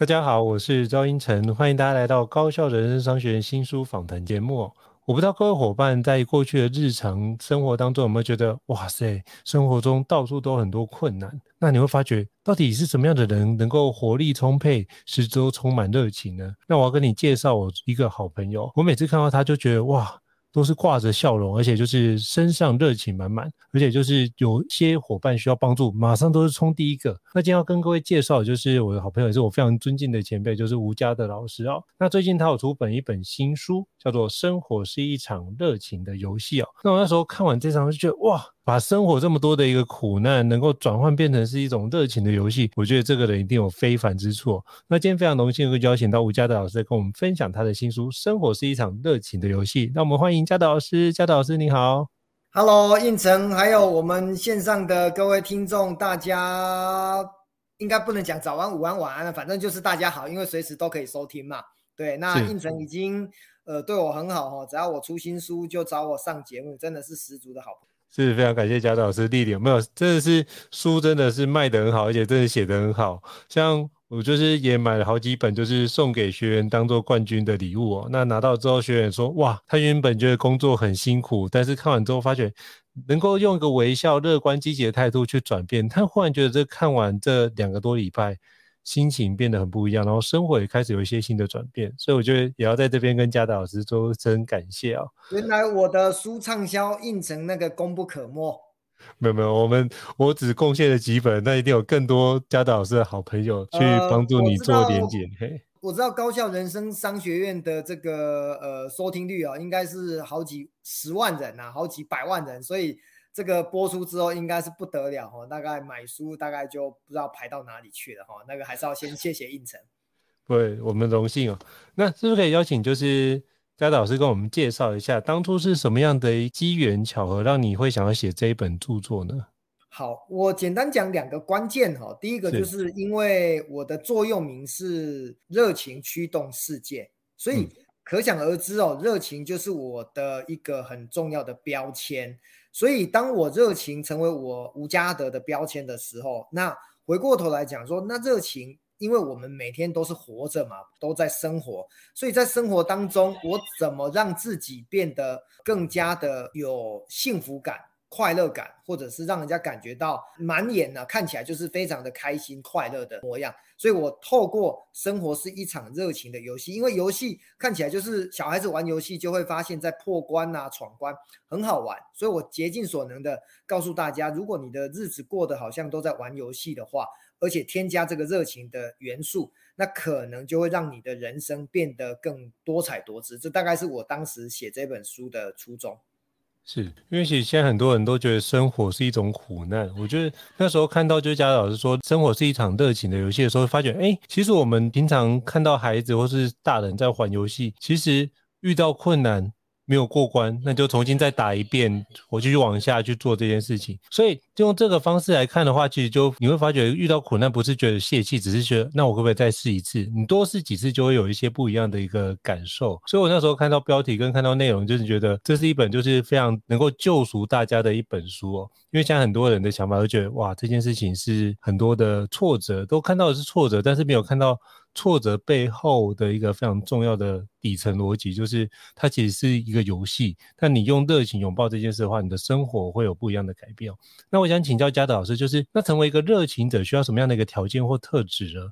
大家好，我是赵胤丞，欢迎大家来到高效人生商学院新书访谈节目。我不知道各位伙伴在过去的日常生活当中有没有觉得，哇塞，生活中到处都很多困难。那你会发觉，到底是什么样的人能够活力充沛、四周充满热情呢？那我要跟你介绍我一个好朋友，我每次看到他就觉得，哇。都是挂着笑容，而且就是身上热情满满，而且就是有些伙伴需要帮助，马上都是冲第一个。那今天要跟各位介绍就是我的好朋友，也是我非常尊敬的前辈，就是吴家的老师哦。那最近他有出本一本新书，叫做《生活是一场热情的游戏》哦。那我那时候看完这场就觉得哇。把生活这么多的一个苦难，能够转换变成是一种热情的游戏，我觉得这个人一定有非凡之处。那今天非常荣幸会邀请到吴家德老师来跟我们分享他的新书《生活是一场热情的游戏》。那我们欢迎家德老师，家德老师你好，Hello，胤丞，还有我们线上的各位听众，大家应该不能讲早安、午安、晚安了，反正就是大家好，因为随时都可以收听嘛。对，那应城已经呃对我很好哈，只要我出新书就找我上节目，真的是十足的好朋友。是非常感谢贾老师历练，没有，真的是书真的是卖得很好，而且真的写得很好。像我就是也买了好几本，就是送给学员当做冠军的礼物哦。那拿到之后，学员说哇，他原本觉得工作很辛苦，但是看完之后发觉能够用一个微笑、乐观、积极的态度去转变。他忽然觉得这看完这两个多礼拜。心情变得很不一样，然后生活也开始有一些新的转变，所以我觉得也要在这边跟嘉德老师说声感谢啊、哦。原来我的书畅销，印成那个功不可没。没有没有，我们我只贡献了几本，那一定有更多嘉德老师的好朋友去帮助你做连结。呃、我，我知道高校人生商学院的这个呃收听率啊，应该是好几十万人呐、啊，好几百万人，所以。这个播出之后应该是不得了哈，大概买书大概就不知道排到哪里去了哈。那个还是要先谢谢胤丞。对，我们荣幸哦。那是不是可以邀请就是嘉导老师跟我们介绍一下，当初是什么样的机缘巧合让你会想要写这一本著作呢？好，我简单讲两个关键哈。第一个就是因为我的座右铭是热情驱动世界，所以可想而知哦，热情就是我的一个很重要的标签。所以，当我热情成为我吴家德的标签的时候，那回过头来讲说，那热情，因为我们每天都是活着嘛，都在生活，所以在生活当中，我怎么让自己变得更加的有幸福感？快乐感，或者是让人家感觉到满眼呢，看起来就是非常的开心快乐的模样。所以我透过生活是一场热情的游戏，因为游戏看起来就是小孩子玩游戏就会发现，在破关啊、闯关很好玩。所以我竭尽所能的告诉大家，如果你的日子过得好像都在玩游戏的话，而且添加这个热情的元素，那可能就会让你的人生变得更多彩多姿。这大概是我当时写这本书的初衷。是因为其实现在很多人都觉得生活是一种苦难。我觉得那时候看到就是家长老师说生活是一场热情的游戏的时候，发觉哎，其实我们平常看到孩子或是大人在玩游戏，其实遇到困难。没有过关，那就重新再打一遍，我继续往下去做这件事情。所以就用这个方式来看的话，其实就你会发觉遇到苦难不是觉得泄气，只是觉得那我可不可以再试一次？你多试几次就会有一些不一样的一个感受。所以我那时候看到标题跟看到内容，就是觉得这是一本就是非常能够救赎大家的一本书哦。因为现在很多人的想法都觉得哇，这件事情是很多的挫折，都看到的是挫折，但是没有看到。挫折背后的一个非常重要的底层逻辑，就是它其实是一个游戏。但你用热情拥抱这件事的话，你的生活会有不一样的改变。那我想请教嘉德老师，就是那成为一个热情者需要什么样的一个条件或特质呢？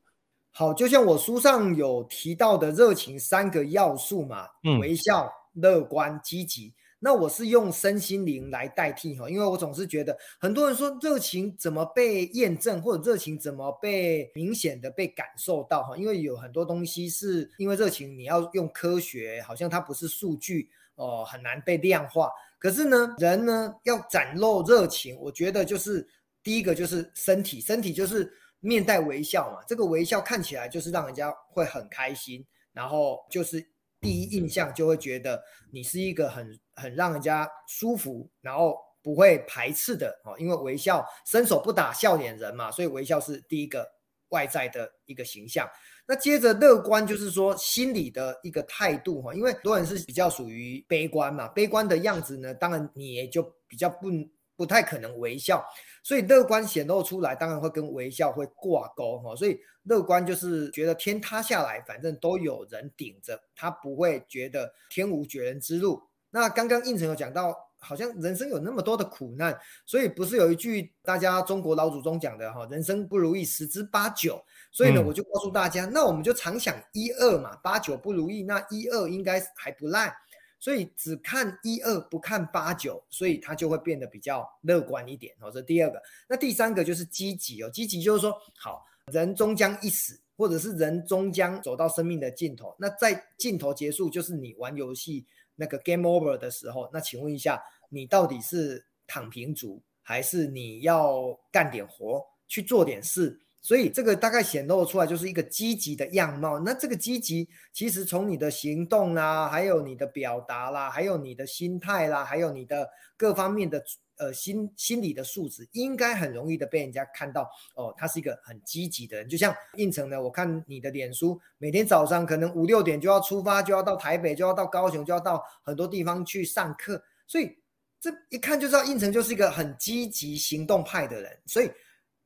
好，就像我书上有提到的热情三个要素嘛，嗯，微笑、乐观、积极。那我是用身心灵来代替哈，因为我总是觉得很多人说热情怎么被验证，或者热情怎么被明显的被感受到哈，因为有很多东西是因为热情你要用科学，好像它不是数据哦、很难被量化。可是呢，人呢要展露热情，我觉得就是第一个就是身体，身体就是面带微笑嘛，这个微笑看起来就是让人家会很开心，然后就是第一印象就会觉得你是一个很很让人家舒服，然后不会排斥的哦，因为微笑伸手不打笑脸人嘛，所以微笑是第一个外在的一个形象。那接着乐观就是说心理的一个态度哈，因为很多人是比较属于悲观嘛，悲观的样子呢，当然你也就比较不不太可能微笑，所以乐观显露出来，当然会跟微笑会挂钩哈，所以乐观就是觉得天塌下来，反正都有人顶着，他不会觉得天无绝人之路。那刚刚应成有讲到。好像人生有那么多的苦难，所以不是有一句大家中国老祖宗讲的哈，人生不如意十之八九。所以呢，我就告诉大家，嗯、那我们就常想一二嘛，八九不如意，那一二应该还不赖。所以只看一二不看八九，所以他就会变得比较乐观一点。哦，这第二个。那第三个就是积极哦，积极就是说，好人终将一死，或者是人终将走到生命的尽头。那在尽头结束，就是你玩游戏。那个 game over 的时候，那请问一下，你到底是躺平族，还是你要干点活，去做点事？所以这个大概显露出来就是一个积极的样貌。那这个积极，其实从你的行动啦，还有你的表达啦，还有你的心态啦，还有你的各方面的。呃，心心理的素质应该很容易的被人家看到哦，他是一个很积极的人。就像应城呢，我看你的脸书，每天早上可能五六点就要出发，就要到台北，就要到高雄，就要到很多地方去上课。所以这一看就知道应城就是一个很积极行动派的人。所以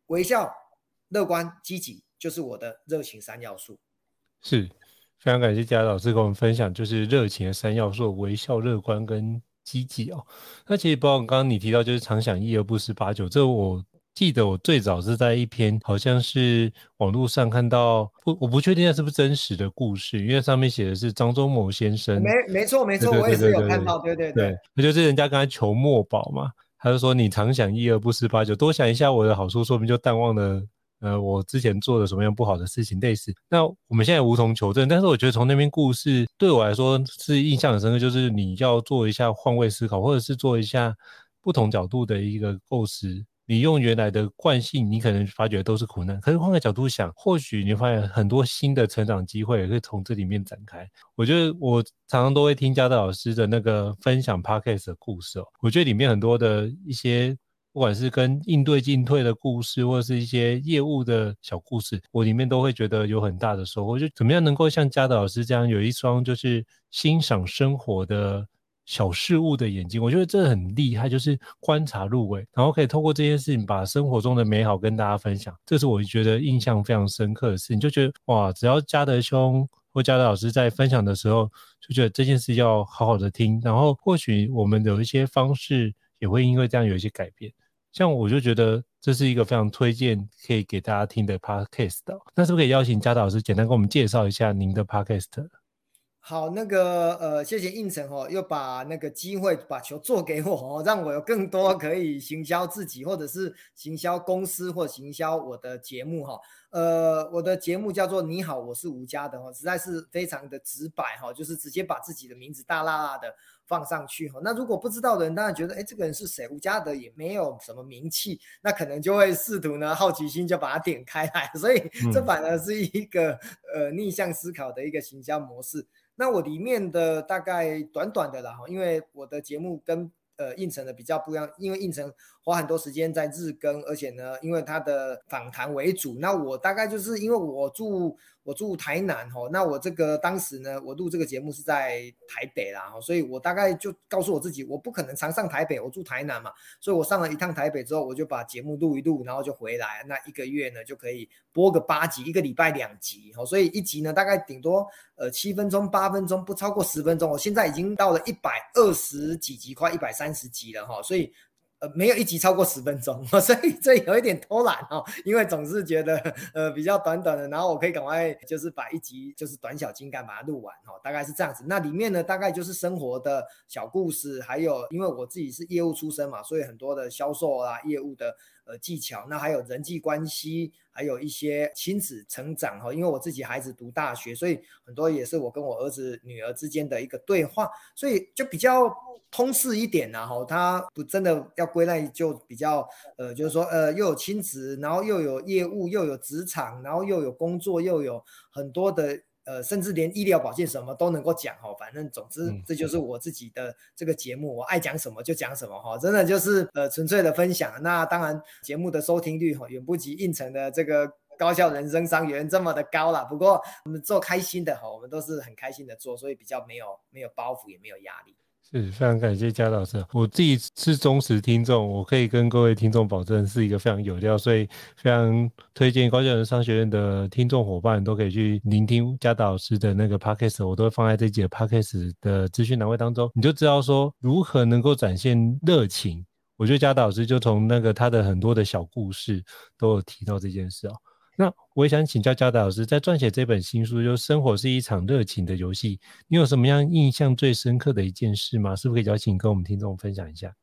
微笑、乐观、积极就是我的热情三要素。是，非常感谢佳老师跟我们分享，就是热情的三要素：微笑、乐观跟。积极哦，那其实包括刚刚你提到，就是常想一而不思八九，这我记得我最早是在一篇好像是网络上看到，不，我不确定那是不是真实的故事，因为上面写的是张忠谋先生，没没错没错，我也是有看到，对对对，那就是人家跟他求墨宝嘛，他就说你常想一而不思八九，多想一下我的好处，说明就淡忘了。呃，我之前做了什么样不好的事情类似，那我们现在无从求证，但是我觉得从那篇故事对我来说是印象很深刻，就是你要做一下换位思考，或者是做一下不同角度的一个构思。你用原来的惯性，你可能发觉都是苦难，可是换个角度想，或许你发现很多新的成长机会也可以从这里面展开。我觉得我常常都会听嘉德老师的那个分享 Podcast 的故事哦，我觉得里面很多的一些。不管是跟应对进退的故事，或者是一些业务的小故事，我里面都会觉得有很大的收获。就怎么样能够像嘉德老师这样有一双就是欣赏生活的小事物的眼睛，我觉得这很厉害，就是观察入微，然后可以透过这件事情把生活中的美好跟大家分享。这是我觉得印象非常深刻的事情，就觉得哇，只要嘉德兄或嘉德老师在分享的时候，就觉得这件事要好好的听，然后或许我们有一些方式也会因为这样有一些改变。像我就觉得这是一个非常推荐可以给大家听的 podcast，那是不是可以邀请嘉德老师简单给我们介绍一下您的 podcast？好，那个呃，谢谢胤丞哦，又把那个机会把球做给我哦，让我有更多可以行销自己，或者是行销公司或行销我的节目哈。呃，我的节目叫做你好，我是吴家的哦，实在是非常的直白哈，就是直接把自己的名字大剌剌的。放上去哈，那如果不知道的人当然觉得，哎，这个人是谁？吴家德也没有什么名气，那可能就会试图呢，好奇心就把它点开来，所以这反而是一个、嗯、呃逆向思考的一个行销模式。那我里面的大概短短的啦哈，因为我的节目跟呃应城的比较不一样，因为应城花很多时间在日更，而且呢，因为他的访谈为主，那我大概就是因为我住。我住台南吼，那我这个当时呢，我录这个节目是在台北啦，所以我大概就告诉我自己，我不可能常上台北，我住台南嘛，所以我上了一趟台北之后，我就把节目录一录，然后就回来，那一个月呢就可以播个八集，一个礼拜两集，所以一集呢大概顶多呃七分钟八分钟，不超过十分钟，我现在已经到了一百二十几集，快一百三十集了哈，所以。呃，没有一集超过十分钟，所以这有一点偷懒哦，因为总是觉得呃比较短短的，然后我可以赶快就是把一集就是短小精干把它录完哦，大概是这样子。那里面呢，大概就是生活的小故事，还有因为我自己是业务出身嘛，所以很多的销售啊、业务的呃技巧，那还有人际关系，还有一些亲子成长哈。因为我自己孩子读大学，所以很多也是我跟我儿子女儿之间的一个对话，所以就比较通识一点呐哈。他不真的要归类就比较呃，就是说呃又有亲子，然后又有业务，又有职场，然后又有工作，又有很多的。呃，甚至连医疗保健什么都能够讲哈，反正总之这就是我自己的这个节目，我爱讲什么就讲什么哈，真的就是呃纯粹的分享。那当然节目的收听率哈远不及应城的这个高校人生商学院这么的高了。不过我们做开心的哈，我们都是很开心的做，所以比较没有没有包袱，也没有压力。是非常感谢嘉导老师，我自己是忠实听众，我可以跟各位听众保证是一个非常有料，所以非常推荐高教人商学院的听众伙伴都可以去聆听嘉导老师的那个 podcast，我都会放在这集的 podcast 的资讯栏位当中，你就知道说如何能够展现热情。我觉得嘉导老师就从那个他的很多的小故事都有提到这件事哦。那我也想请教嘉导老师，在撰写这本新书，就是生活是一场热情的游戏，你有什么样印象最深刻的一件事吗？是不是可以邀请跟我们听众分享一下？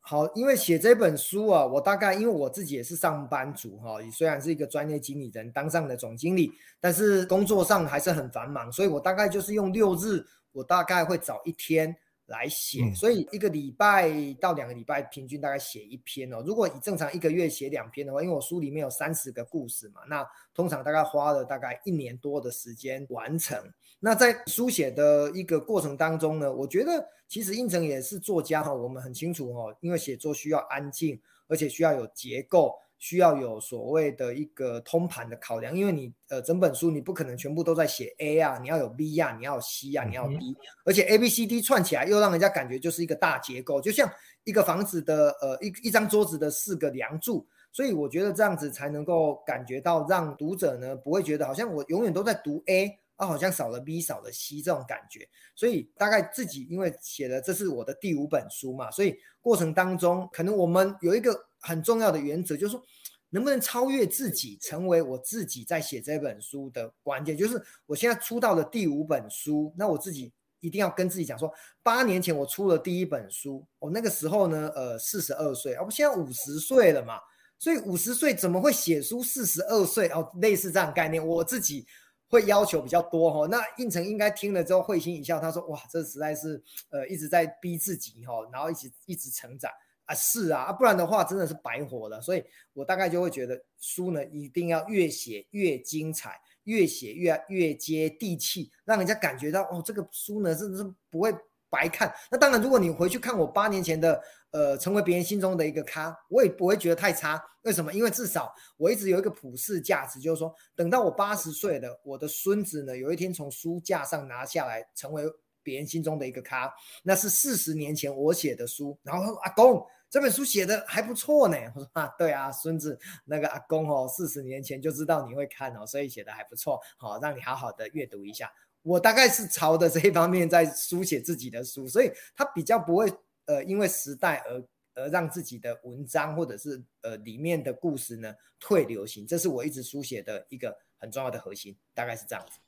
好，因为写这本书啊，我大概因为我自己也是上班族哈，虽然是一个专业经理人，当上了总经理，但是工作上还是很繁忙，所以我大概就是用六日，我大概会找一天。来写，所以一个礼拜到两个礼拜，平均大概写一篇哦。如果以正常一个月写两篇的话，因为我书里面有三十个故事嘛，那通常大概花了大概一年多的时间完成。那在书写的一个过程当中呢，我觉得其实胤丞也是作家哈，我们很清楚哦，因为写作需要安静，而且需要有结构。需要有所谓的一个通盘的考量，因为你呃整本书你不可能全部都在写 A 啊，你要有 B 啊，你要有 C 啊，你要有 D，而且 A B C D 串起来又让人家感觉就是一个大结构，就像一个房子的呃一一张桌子的四个梁柱，所以我觉得这样子才能够感觉到让读者呢不会觉得好像我永远都在读 A 啊，好像少了 B 少了 C 这种感觉，所以大概自己因为写的这是我的第五本书嘛，所以过程当中可能我们有一个。很重要的原则就是说，能不能超越自己，成为我自己在写这本书的关键。就是我现在出到的第五本书，那我自己一定要跟自己讲说，八年前我出了第一本书，我那个时候呢，呃，四十二岁，我现在五十岁了嘛，所以五十岁怎么会写书？四十二岁哦，类似这样概念，我自己会要求比较多哈。那胤丞应该听了之后会心一笑，他说：哇，这实在是呃一直在逼自己哈，然后一直一直成长。啊，是啊，不然的话真的是白活了。所以我大概就会觉得书呢，一定要越写越精彩，越写越越接地气，让人家感觉到哦，这个书呢真的是不会白看。那当然，如果你回去看我八年前的，呃，成为别人心中的一个咖，我也不会觉得太差。为什么？因为至少我一直有一个普世价值，就是说，等到我八十岁了，我的孙子呢，有一天从书架上拿下来，成为别人心中的一个咖，那是四十年前我写的书，然后阿公。这本书写的还不错呢，我说啊，对啊，孙子那个阿公哦，四十年前就知道你会看哦，所以写的还不错，好，让你好好的阅读一下。我大概是朝着这一方面在书写自己的书，所以他比较不会呃因为时代而而让自己的文章或者是呃里面的故事呢退流行，这是我一直书写的一个很重要的核心，大概是这样子。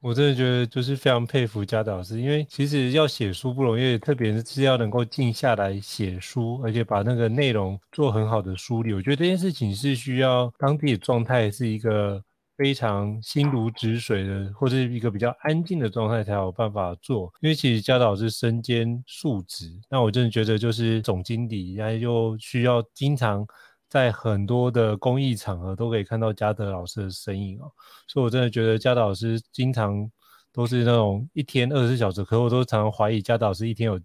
我真的觉得就是非常佩服嘉导老师，因为其实要写书不容易，特别是要能够静下来写书，而且把那个内容做很好的梳理。我觉得这件事情是需要当地的状态是一个非常心如止水的，或者是一个比较安静的状态才有办法做。因为其实嘉导老师身兼数职，那我真的觉得就是总经理，然后又需要经常。在很多的公益场合都可以看到嘉德老师的身影哦，所以我真的觉得嘉德老师经常都是那种一天二十四小时，可我都常常怀疑嘉德老师一天有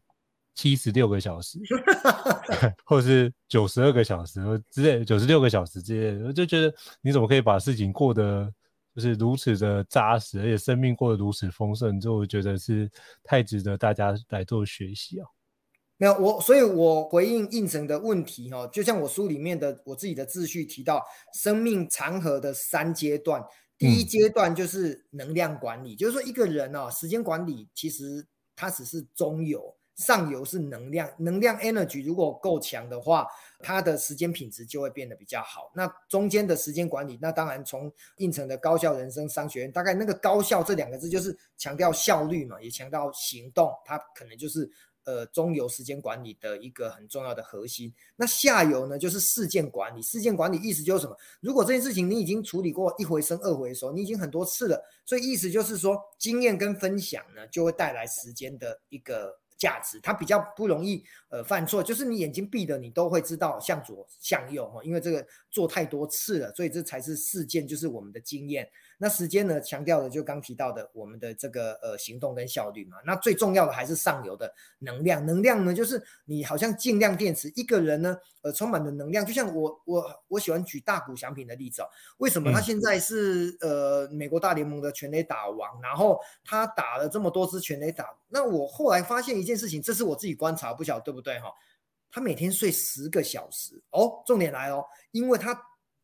七十六个小时，或者是九十二个小时之类，九十六个小时之类的，我就觉得你怎么可以把事情过得就是如此的扎实，而且生命过得如此丰盛，就我觉得是太值得大家来做学习哦。没有我，所以我回应应成的问题哈，就像我书里面的我自己的秩序提到，生命长河的三阶段，第一阶段就是能量管理，嗯、就是说一个人啊，时间管理其实它只是中游，上游是能量，能量 energy 如果够强的话，他的时间品质就会变得比较好。那中间的时间管理，那当然从应成的高效人生商学院，大概那个高效这两个字就是强调效率嘛，也强调行动，它可能就是。呃中游时间管理的一个很重要的核心。那下游呢，就是事件管理。事件管理意思就是什么？如果这件事情你已经处理过一回生二回熟，你已经很多次了，所以意思就是说，经验跟分享呢，就会带来时间的一个。价值，它比较不容易呃犯错，就是你眼睛闭的，你都会知道向左向右哈，因为这个做太多次了，所以这才是事件，就是我们的经验。那时间呢，强调的就刚提到的我们的这个呃行动跟效率嘛。那最重要的还是上游的能量，能量呢就是你好像尽量电池一个人呢呃充满了能量，就像我我我喜欢举大谷翔平的例子哦。为什么他现在是呃美国大联盟的全垒打王，然后他打了这么多支全垒打？那我后来发现一件事情，这是我自己观察，不晓得对不对哈？他每天睡十个小时哦，重点来哦，因为他。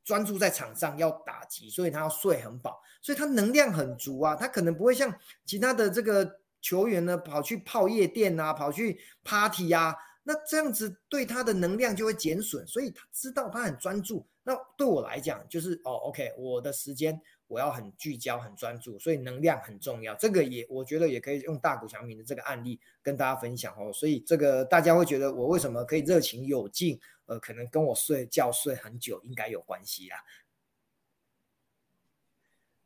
专注在场上要打击，所以他要睡很饱，所以他能量很足啊。他可能不会像其他的这个球员呢，跑去泡夜店啊，跑去 party 啊。那这样子对他的能量就会减损，所以他知道他很专注。那对我来讲，就是哦，OK，我的时间。我要很聚焦、很专注，所以能量很重要。这个也我觉得也可以用大股强民的这个案例跟大家分享哦。所以这个大家会觉得我为什么可以热情有劲？呃，可能跟我睡觉睡很久应该有关系啦。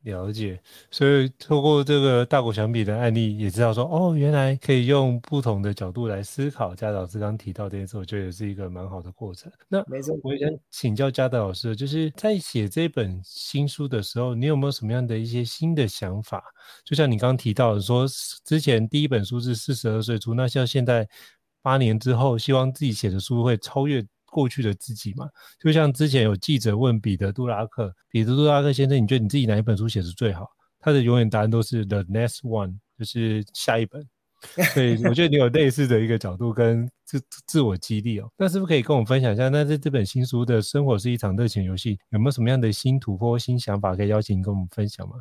了解，所以透过这个大国相比的案例，也知道说，哦，原来可以用不同的角度来思考。嘉老师刚提到这件事，我觉得也是一个蛮好的过程。那没错，我也想请教嘉德老师，就是在写这本新书的时候，你有没有什么样的一些新的想法？就像你刚刚提到的说，之前第一本书是四十二岁出，那像现在八年之后，希望自己写的书会超越。过去的自己嘛，就像之前有记者问彼得·杜拉克，彼得·杜拉克先生，你觉得你自己哪一本书写的最好？他的永远答案都是 The next one，就是下一本。所以我觉得你有类似的一个角度跟自自我激励哦。那是不是可以跟我们分享一下？那在这本新书的生活是一场热情游戏，有没有什么样的新突破、新想法可以邀请你跟我们分享吗？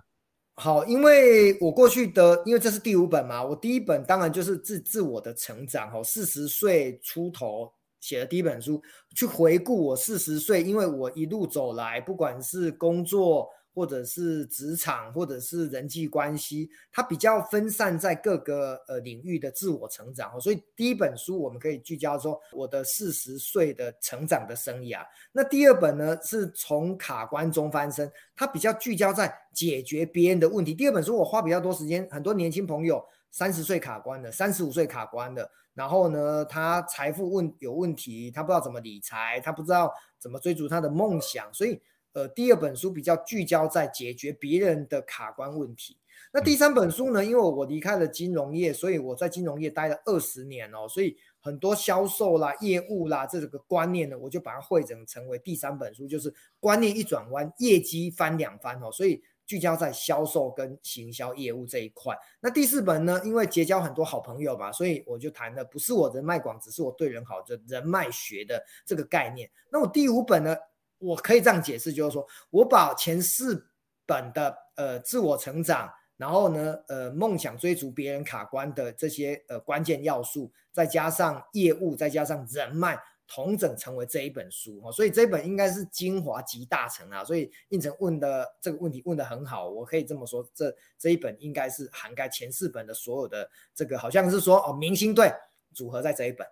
好，因为我过去的，因为这是第五本嘛，我第一本当然就是自自我的成长哦，四十岁出头。写的第一本书，去回顾我四十岁，因为我一路走来，不管是工作，或者是职场，或者是人际关系，它比较分散在各个呃领域的自我成长。所以第一本书我们可以聚焦说我的四十岁的成长的生涯。那第二本呢，是从卡关中翻身，它比较聚焦在解决别人的问题。第二本书我花比较多时间，很多年轻朋友三十岁卡关的，三十五岁卡关的。然后呢，他财富问有问题，他不知道怎么理财，他不知道怎么追逐他的梦想，所以呃，第二本书比较聚焦在解决别人的卡关问题。那第三本书呢，因为我离开了金融业，所以我在金融业待了二十年哦，所以很多销售啦、业务啦这个观念呢，我就把它汇整成为第三本书，就是观念一转弯，业绩翻两番哦，所以。聚焦在销售跟行销业务这一块。那第四本呢？因为结交很多好朋友嘛，所以我就谈的不是我人脉广，只是我对人好，就人脉学的这个概念。那我第五本呢？我可以这样解释，就是说我把前四本的呃自我成长，然后呢呃梦想追逐别人卡关的这些呃关键要素，再加上业务，再加上人脉。统整成为这一本书哦，所以这本应该是精华集大成啊。所以应成问的这个问题问得很好，我可以这么说，这这一本应该是涵盖前四本的所有的这个，好像是说哦，明星队组合在这一本。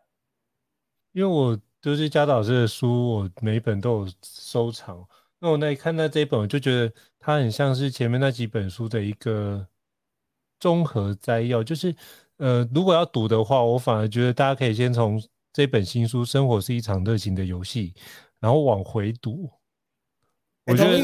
因为我都是嘉导老师的书，我每一本都有收藏。那我那一看到这一本，我就觉得它很像是前面那几本书的一个综合摘要。就是呃，如果要读的话，我反而觉得大家可以先从。这本新书《生活是一场热情的游戏》，然后往回读，我觉得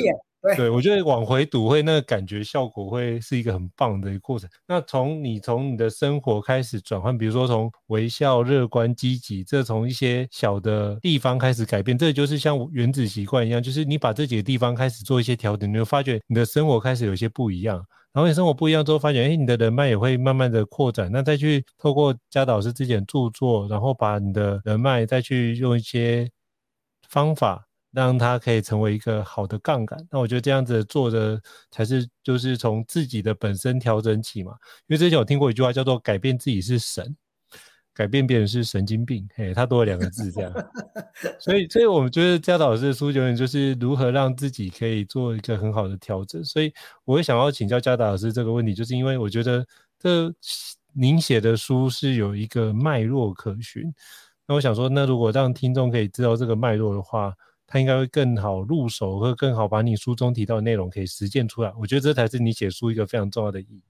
对，我觉得往回读会那个感觉效果会是一个很棒的一个过程。那从你从你的生活开始转换，比如说从微笑、乐观、积极，这从一些小的地方开始改变，这就是像原子习惯一样，就是你把这几个地方开始做一些调整，你会发觉你的生活开始有些不一样。然后你生活不一样之后，发现，哎，你的人脉也会慢慢的扩展。那再去透过嘉导师之前著作，然后把你的人脉再去用一些方法，让它可以成为一个好的杠杆。那我觉得这样子做的才是，就是从自己的本身调整起嘛。因为之前我听过一句话叫做“改变自己是神”。改变别人是神经病，嘿，他多了两个字这样，所以，所以我们觉得嘉导老师的书永远就是如何让自己可以做一个很好的调整。所以，我会想要请教嘉导老师这个问题，就是因为我觉得这您写的书是有一个脉络可循。那我想说，那如果让听众可以知道这个脉络的话，他应该会更好入手，或更好把你书中提到的内容可以实践出来。我觉得这才是你写书一个非常重要的意义。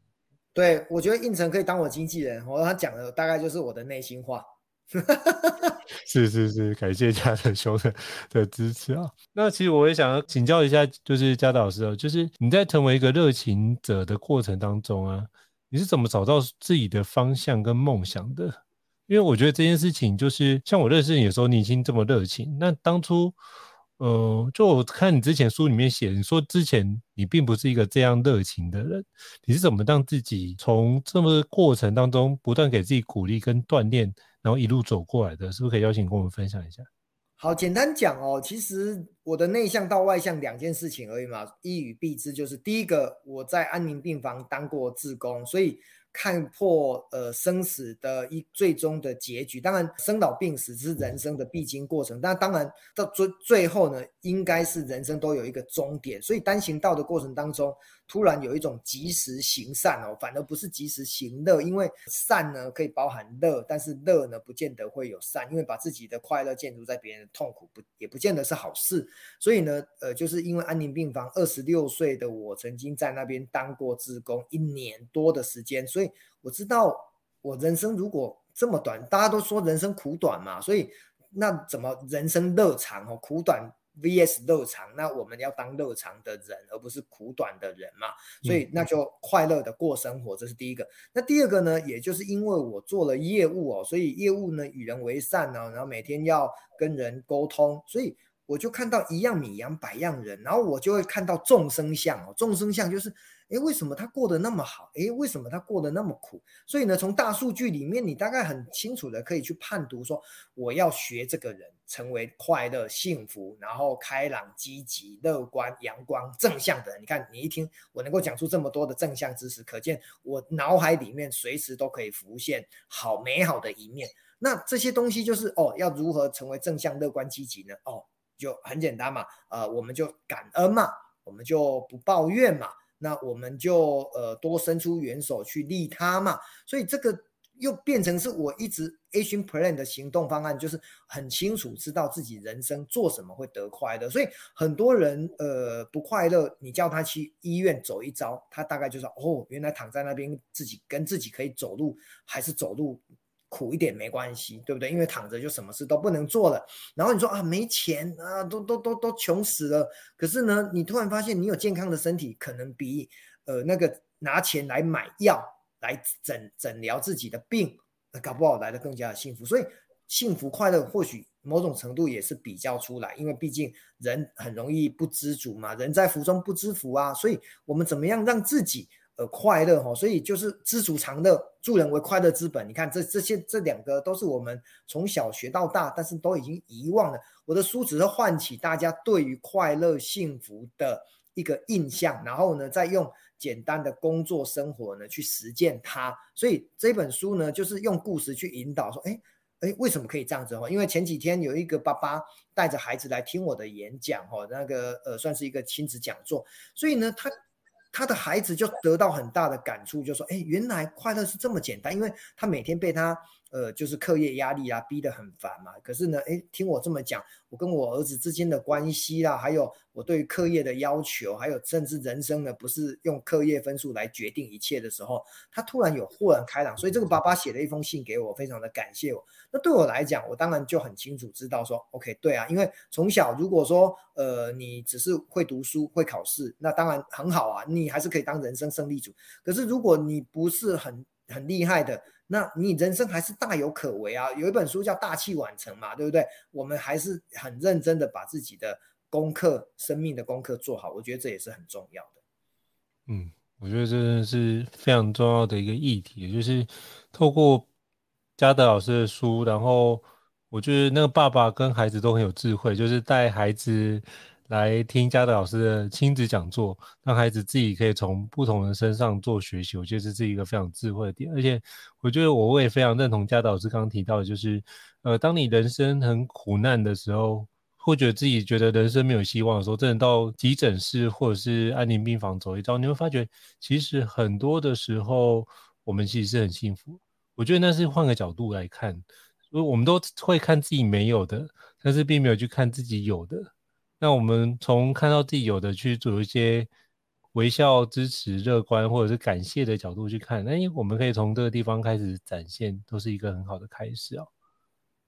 对，我觉得胤丞可以当我经纪人，我他讲的大概就是我的内心话。是是是，感谢嘉德兄的的支持啊。那其实我也想要请教一下，就是嘉德老师哦，就是你在成为一个热情者的过程当中啊，你是怎么找到自己的方向跟梦想的？因为我觉得这件事情就是像我认识你的时候，你已经这么热情。那当初，呃，就我看你之前书里面写，你说之前你并不是一个这样热情的人，你是怎么让自己从这么过程当中不断给自己鼓励跟锻炼？然后一路走过来的，是不是可以邀请跟我们分享一下？好，简单讲哦，其实我的内向到外向两件事情而已嘛，一语蔽之，就是第一个，我在安宁病房当过志工，所以。看破呃生死的一最终的结局，当然生老病死是人生的必经过程，但当然到最最后呢，应该是人生都有一个终点，所以单行道的过程当中，突然有一种及时行善哦，反而不是及时行乐，因为善呢可以包含乐，但是乐呢不见得会有善，因为把自己的快乐建筑在别人的痛苦不也不见得是好事，所以呢呃就是因为安宁病房，二十六岁的我曾经在那边当过志工一年多的时间，所以。我知道我人生如果这么短，大家都说人生苦短嘛，所以那怎么人生乐长哦？苦短 vs 肉肠，那我们要当肉肠的人，而不是苦短的人嘛。所以那就快乐的过生活，这是第一个。那第二个呢？也就是因为我做了业务哦，所以业务呢与人为善呢，然后每天要跟人沟通，所以我就看到一样米养百样人，然后我就会看到众生相哦，众生相就是。诶，为什么他过得那么好？诶，为什么他过得那么苦？所以呢，从大数据里面，你大概很清楚的可以去判读说，我要学这个人成为快乐、幸福，然后开朗、积极、乐观、阳光、正向的人。你看，你一听我能够讲出这么多的正向知识，可见我脑海里面随时都可以浮现好美好的一面。那这些东西就是哦，要如何成为正向、乐观、积极呢？哦，就很简单嘛，呃，我们就感恩嘛，我们就不抱怨嘛。那我们就呃多伸出援手去利他嘛，所以这个又变成是我一直 Action Plan 的行动方案，就是很清楚知道自己人生做什么会得快乐。所以很多人呃不快乐，你叫他去医院走一遭，他大概就是哦，原来躺在那边自己跟自己可以走路，还是走路。苦一点没关系，对不对？因为躺着就什么事都不能做了。然后你说啊，没钱啊，都都都都穷死了。可是呢，你突然发现你有健康的身体，可能比呃那个拿钱来买药来诊诊疗自己的病，搞不好来的更加的幸福。所以幸福快乐或许某种程度也是比较出来，因为毕竟人很容易不知足嘛，人在福中不知福啊。所以我们怎么样让自己？呃，快乐哈，所以就是知足常乐，助人为快乐之本。你看这这些这两个都是我们从小学到大，但是都已经遗忘了。我的书只是唤起大家对于快乐幸福的一个印象，然后呢，再用简单的工作生活呢去实践它。所以这本书呢，就是用故事去引导说，哎哎，为什么可以这样子哈？因为前几天有一个爸爸带着孩子来听我的演讲哈，那个呃算是一个亲子讲座，所以呢他。他的孩子就得到很大的感触，就说：“哎，原来快乐是这么简单，因为他每天被他。”呃，就是课业压力啊，逼得很烦嘛。可是呢，诶，听我这么讲，我跟我儿子之间的关系啦，还有我对课业的要求，还有甚至人生呢，不是用课业分数来决定一切的时候，他突然有豁然开朗。所以这个爸爸写了一封信给我，非常的感谢我。那对我来讲，我当然就很清楚知道说，OK，对啊，因为从小如果说，呃，你只是会读书、会考试，那当然很好啊，你还是可以当人生胜利组。可是如果你不是很很厉害的，那你人生还是大有可为啊！有一本书叫《大器晚成》嘛，对不对？我们还是很认真的把自己的功课、生命的功课做好，我觉得这也是很重要的。嗯，我觉得这是非常重要的一个议题，就是透过嘉德老师的书，然后我觉得那个爸爸跟孩子都很有智慧，就是带孩子。来听嘉德老师的亲子讲座，让孩子自己可以从不同人身上做学习，我觉得这是一个非常智慧的点。而且，我觉得我也非常认同嘉德老师刚刚提到的，就是，呃，当你人生很苦难的时候，或者自己觉得人生没有希望的时候，真的到急诊室或者是安宁病房走一遭，你会发觉，其实很多的时候，我们其实是很幸福。我觉得那是换个角度来看，所以我们都会看自己没有的，但是并没有去看自己有的。那我们从看到自己有的去做一些微笑、支持、乐观或者是感谢的角度去看，那我们可以从这个地方开始展现，都是一个很好的开始哦。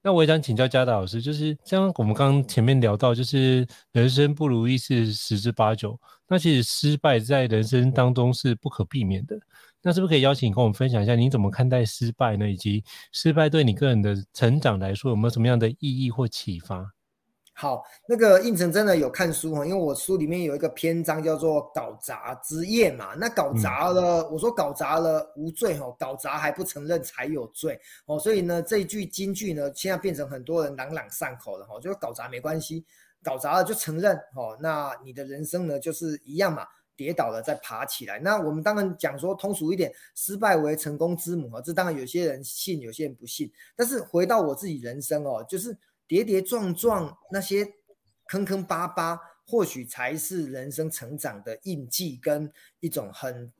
那我也想请教嘉达老师，就是像我们刚刚前面聊到，就是人生不如意是十之八九，那其实失败在人生当中是不可避免的。那是不是可以邀请跟我们分享一下，你怎么看待失败呢？以及失败对你个人的成长来说，有没有什么样的意义或启发？好，那个胤丞真的有看书哈，因为我书里面有一个篇章叫做“搞砸之夜”嘛。那搞砸了，嗯、我说搞砸了无罪哈，搞砸还不承认才有罪哦。所以呢，这一句金句呢，现在变成很多人朗朗上口了哈，就搞砸没关系，搞砸了就承认哦。那你的人生呢，就是一样嘛，跌倒了再爬起来。那我们当然讲说通俗一点，失败为成功之母啊，这当然有些人信，有些人不信。但是回到我自己人生哦，就是。跌跌撞撞，那些坑坑巴巴，或许才是人生成长的印记跟一种很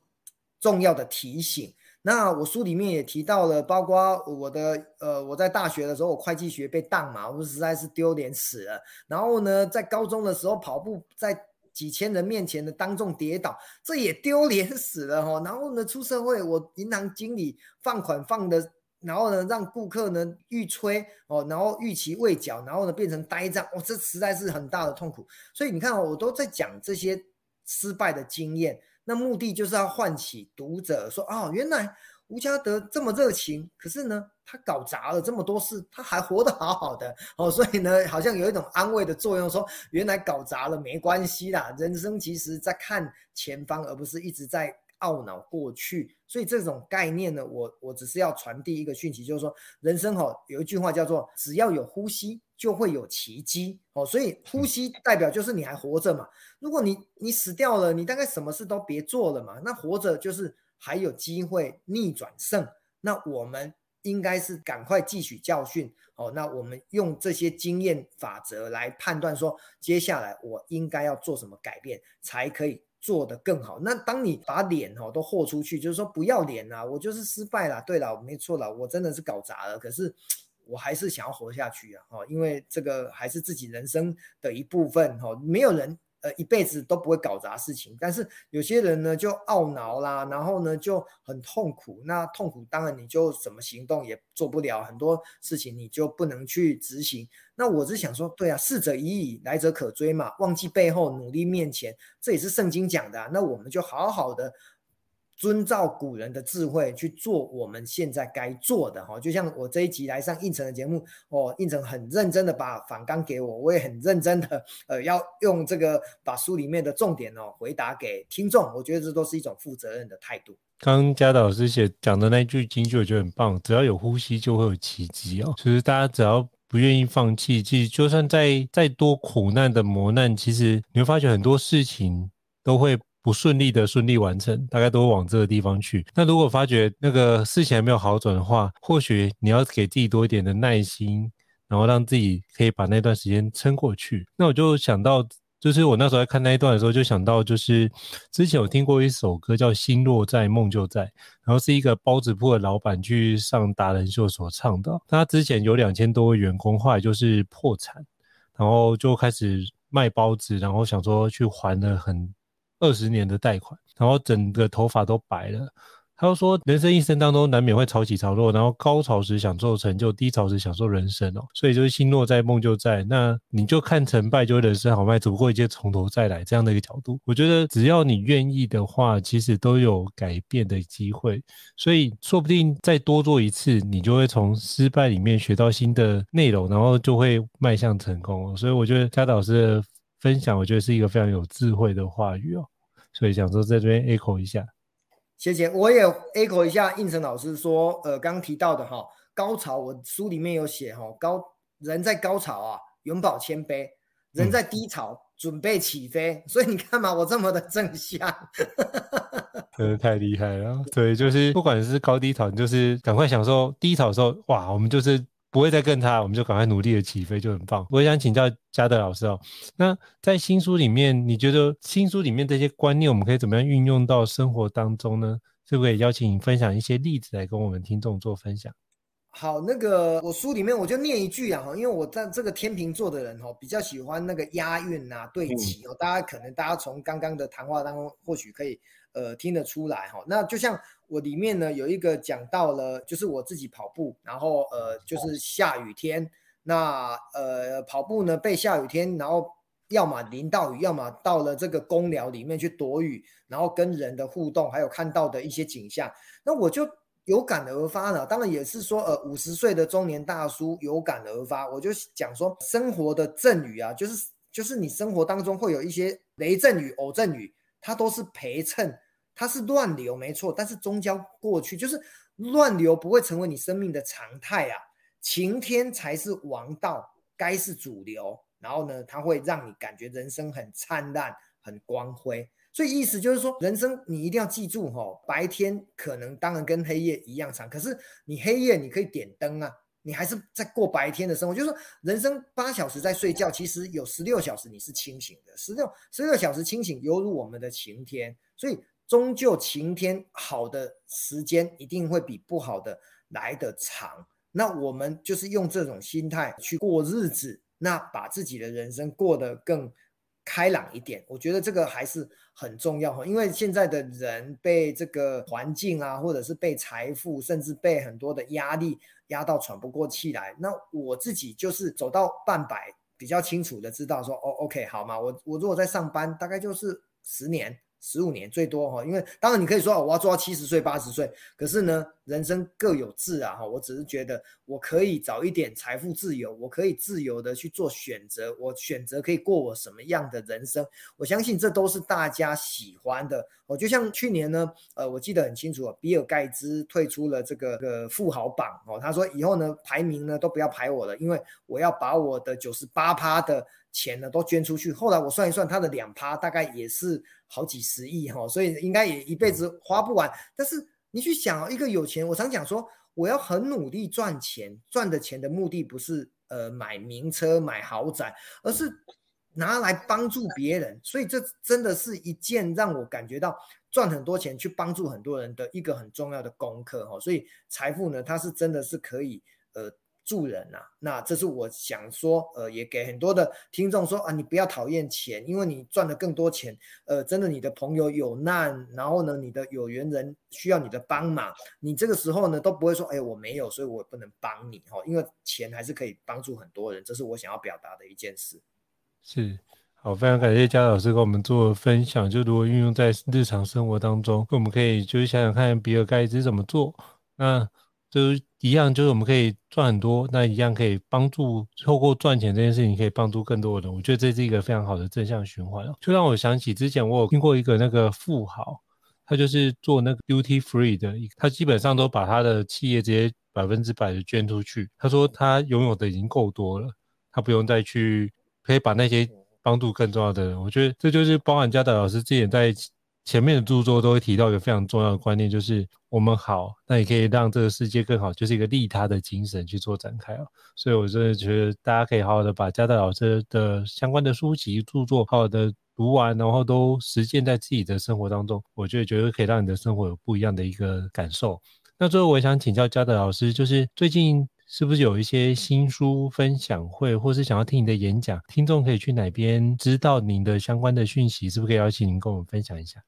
重要的提醒。那我书里面也提到了，包括我的呃，我在大学的时候，我会计学被当嘛，我实在是丢脸死了。然后呢，在高中的时候跑步，在几千人面前的当众跌倒，这也丢脸死了哈。然后呢，出社会，我银行经理放款放的。然后呢，让顾客呢欲催哦，然后逾期未缴，然后呢变成呆账，哦，这实在是很大的痛苦。所以你看哦，我都在讲这些失败的经验，那目的就是要唤起读者说，哦，原来吴家德这么热情，可是呢，他搞砸了这么多事，他还活得好好的哦。所以呢，好像有一种安慰的作用，说原来搞砸了没关系啦，人生其实在看前方，而不是一直在。懊恼过去，所以这种概念呢，我我只是要传递一个讯息，就是说人生哈有一句话叫做只要有呼吸就会有奇迹哦，所以呼吸代表就是你还活着嘛。如果你你死掉了，你大概什么事都别做了嘛。那活着就是还有机会逆转胜。那我们应该是赶快汲取教训哦。那我们用这些经验法则来判断说，接下来我应该要做什么改变才可以。做得更好。那当你把脸哦都豁出去，就是说不要脸啦，我就是失败啦。对啦，没错啦，我真的是搞砸了。可是我还是想要活下去啊，哦，因为这个还是自己人生的一部分哦，没有人。呃，一辈子都不会搞砸事情，但是有些人呢就懊恼啦，然后呢就很痛苦。那痛苦当然你就什么行动也做不了，很多事情你就不能去执行。那我是想说，对啊，逝者已矣，来者可追嘛，忘记背后，努力面前，这也是圣经讲的。那我们就好好的。遵照古人的智慧去做我们现在该做的哈，就像我这一集来上胤丞的节目哦，胤丞很认真的把访纲给我，我也很认真的呃要用这个把书里面的重点哦回答给听众，我觉得这都是一种负责任的态度。刚刚嘉导师写讲的那句金句，我觉得很棒，只要有呼吸就会有奇迹哦。其实大家只要不愿意放弃，其实就算再再多苦难的磨难，其实你会发觉很多事情都会。不顺利的顺利完成，大概都会往这个地方去。那如果发觉那个事情还没有好转的话，或许你要给自己多一点的耐心，然后让自己可以把那段时间撑过去。那我就想到，就是我那时候在看那一段的时候，就想到就是之前有听过一首歌叫《心若在，梦就在》，然后是一个包子铺的老板去上达人秀所唱的。他之前有两千多位员工，后来就是破产，然后就开始卖包子，然后想说去还了很。二十年的贷款，然后整个头发都白了。他又说，人生一生当中难免会潮起潮落，然后高潮时享受成就，低潮时享受人生哦。所以就是心若在，梦就在。那你就看成败，就人生好卖，只不过一切从头再来这样的一个角度。我觉得只要你愿意的话，其实都有改变的机会。所以说不定再多做一次，你就会从失败里面学到新的内容，然后就会迈向成功。所以我觉得嘉导师分享，我觉得是一个非常有智慧的话语哦。所以想说在这边 echo 一下。谢谢，我也 echo 一下应成老师说，呃，刚提到的哈，高潮，我书里面有写哈，高人在高潮啊，永葆谦卑；人在低潮，嗯、准备起飞。所以你看嘛，我这么的正向，真的太厉害了。对，就是不管是高低潮，你就是赶快享受低潮的时候，哇，我们就是。不会再更差，我们就赶快努力的起飞，就很棒。我想请教嘉德老师哦，那在新书里面，你觉得新书里面这些观念，我们可以怎么样运用到生活当中呢？是不是可以邀请你分享一些例子来跟我们听众做分享？好，那个我书里面我就念一句啊，因为我在这个天秤座的人哦，比较喜欢那个押韵啊、对齐哦。大家可能大家从刚刚的谈话当中或许可以呃听得出来哈。那就像我里面呢有一个讲到了，就是我自己跑步，然后呃就是下雨天，那呃跑步呢被下雨天，然后要么淋到雨，要么到了这个公寮里面去躲雨，然后跟人的互动，还有看到的一些景象，那我就。有感而发呢，当然也是说，呃，五十岁的中年大叔有感而发。我就讲说，生活的阵雨啊，就是就是你生活当中会有一些雷阵雨、偶阵雨，它都是陪衬，它是乱流没错，但是终将过去，就是乱流不会成为你生命的常态啊，晴天才是王道，该是主流。然后呢，它会让你感觉人生很灿烂、很光辉。所以意思就是说，人生你一定要记住哈，白天可能当然跟黑夜一样长，可是你黑夜你可以点灯啊，你还是在过白天的生活。就是说，人生八小时在睡觉，其实有十六小时你是清醒的，十六十六小时清醒犹如我们的晴天。所以终究晴天好的时间一定会比不好的来得长。那我们就是用这种心态去过日子，那把自己的人生过得更开朗一点，我觉得这个还是很重要哈，因为现在的人被这个环境啊，或者是被财富，甚至被很多的压力压到喘不过气来。那我自己就是走到半百，比较清楚的知道说，哦，OK，好嘛，我我如果在上班，大概就是十年。十五年最多哈，因为当然你可以说我要做到七十岁八十岁，可是呢，人生各有志啊哈。我只是觉得我可以早一点财富自由，我可以自由的去做选择，我选择可以过我什么样的人生，我相信这都是大家喜欢的。我就像去年呢，呃，我记得很清楚，比尔盖茨退出了这个个富豪榜哦，他说以后呢排名呢都不要排我了，因为我要把我的九十八趴的。钱呢都捐出去，后来我算一算，他的两趴大概也是好几十亿哈，所以应该也一辈子花不完。但是你去想，一个有钱，我常讲说，我要很努力赚钱，赚的钱的目的不是呃买名车、买豪宅，而是拿来帮助别人。所以这真的是一件让我感觉到赚很多钱去帮助很多人的一个很重要的功课哈。所以财富呢，它是真的是可以呃。助人呐、那这是我想说，呃，也给很多的听众说啊，你不要讨厌钱，因为你赚了更多钱，呃，真的你的朋友有难，然后呢，你的有缘人需要你的帮忙，你这个时候呢都不会说，哎，我没有，所以我不能帮你哈，因为钱还是可以帮助很多人，这是我想要表达的一件事。是，好，非常感谢嘉老师跟我们做分享，就如果运用在日常生活当中，我们可以就是想想看比尔盖茨怎么做，那。就一样，就是我们可以赚很多，那一样可以帮助透过赚钱这件事情，可以帮助更多的人。我觉得这是一个非常好的正向循环。就让我想起之前我有听过一个那个富豪，他就是做那个 duty free 的，他基本上都把他的企业直接百分之百的捐出去。他说他拥有的已经够多了，他不用再去可以把那些帮助更重要的人。我觉得这就是包含嘉德老师之前在。前面的著作都会提到一个非常重要的观念，就是我们好，那也可以让这个世界更好，就是一个利他的精神去做展开哦。所以我真的觉得大家可以好好的把嘉德老师的相关的书籍著作好好的读完，然后都实践在自己的生活当中，我觉得绝对可以让你的生活有不一样的一个感受。那最后我想请教嘉德老师，就是最近是不是有一些新书分享会，或是想要听你的演讲，听众可以去哪边知道您的相关的讯息？是不是可以邀请您跟我们分享一下？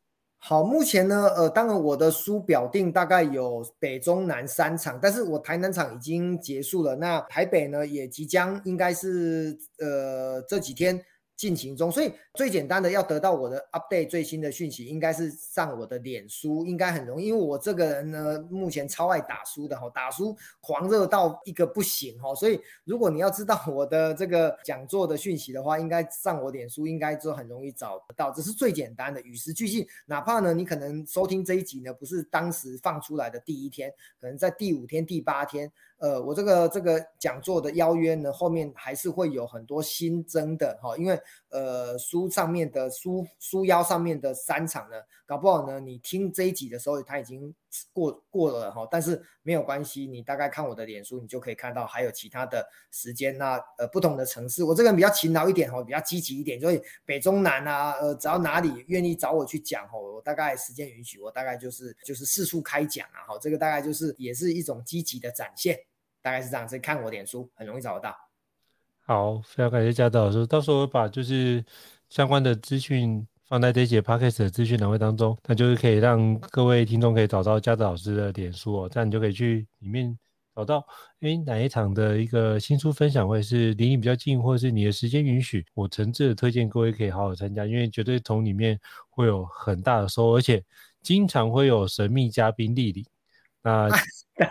好，目前呢，呃，当然我的书表定大概有北中南三场，但是我台南场已经结束了，那台北呢也即将应该是呃这几天。进行中，所以最简单的要得到我的 update 最新的讯息，应该是上我的脸书，应该很容易，因为我这个人呢，目前超爱打书的哈，打书狂热到一个不行哈，所以如果你要知道 我的这个讲座的讯息的话，应该上我脸书，应该就很容易找得到，这是最简单的，与时俱进。哪怕呢，你可能收听这一集呢，不是当时放出来的第一天，可能在第五天、第八天。呃，我这个这个讲座的邀约呢，后面还是会有很多新增的哈，因为呃书上面的书书腰上面的三场呢，搞不好呢，你听这一集的时候，它已经过过了哈，但是没有关系，你大概看我的脸书，你就可以看到还有其他的时间。那呃不同的城市，我这个人比较勤劳一点哈，比较积极一点，所以北中南啊，呃只要哪里愿意找我去讲哈，我大概时间允许，我大概就是就是四处开讲啊，哈，这个大概就是也是一种积极的展现，大概是这样子。看我脸书很容易找得到。好，非常感谢家德老师，到时候我把就是相关的资讯。放在这节 podcast 的资讯栏位当中，那就是可以让各位听众可以找到家德老师的脸书哦，这样你就可以去里面找到，诶，哪一场的一个新书分享会是离你比较近，或者是你的时间允许，我诚挚的推荐各位可以好好参加，因为绝对从里面会有很大的收获，而且经常会有神秘嘉宾莅临。那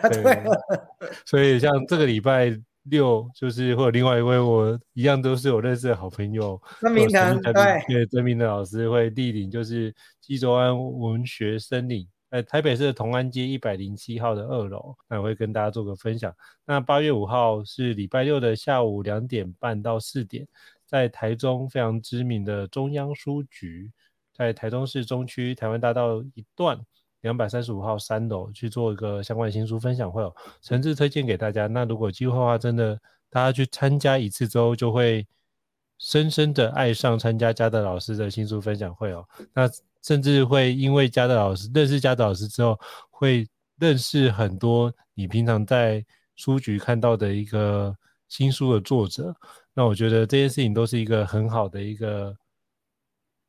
对，所以像这个礼拜。六就是或者另外一位我一样都是我认识的好朋友，曾明腾对，曾明腾老师会莅临，就是基州安文学森林，在台北市的同安街一百零七号的二楼，那我会跟大家做个分享。那八月五号是礼拜六的下午两点半到四点，在台中非常知名的中央书局，在台中市中区台湾大道一段。两百三十五号三楼去做一个相关的新书分享会哦，诚挚推荐给大家。那如果有机会的话，真的大家去参加一次之后，就会深深的爱上参加嘉德老师的新书分享会哦。那甚至会因为嘉德老师认识嘉德老师之后，会认识很多你平常在书局看到的一个新书的作者。那我觉得这件事情都是一个很好的一个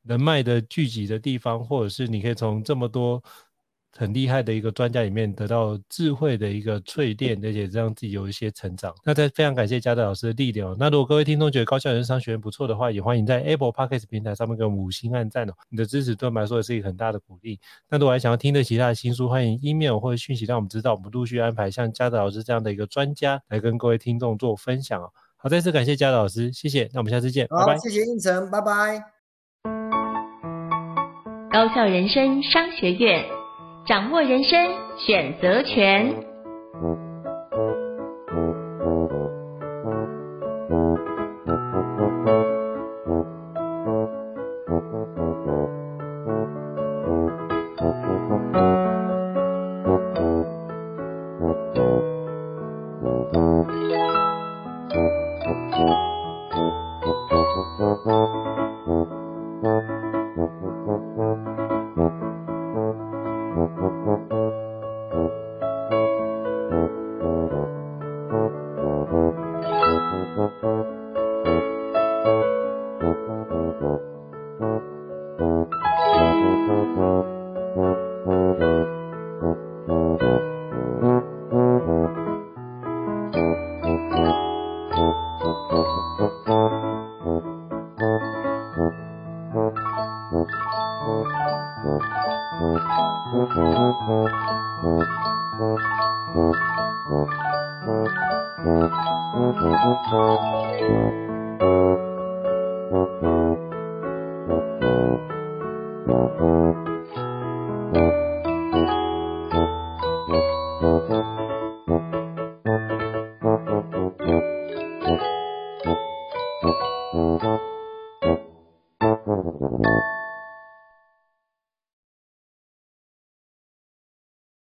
人脉的聚集的地方，或者是你可以从这么多。很厉害的一个专家里面得到智慧的一个淬炼，而且让自己有一些成长。那再非常感谢嘉德老师的力量。那如果各位听众觉得高效人生商学院不错的话，也欢迎在 Apple Podcast 平台上面给我们五星按赞哦。你的支持对我们来说也是一个很大的鼓励。那如果还想要听的其他的新书，欢迎 email 或者讯息让我们知道，我们陆续安排像嘉德老师这样的一个专家来跟各位听众做分享哦。好，再次感谢嘉德老师，谢谢。那我们下次见，拜拜。谢谢应成，拜拜。高效人生商学院。掌握人生选择权。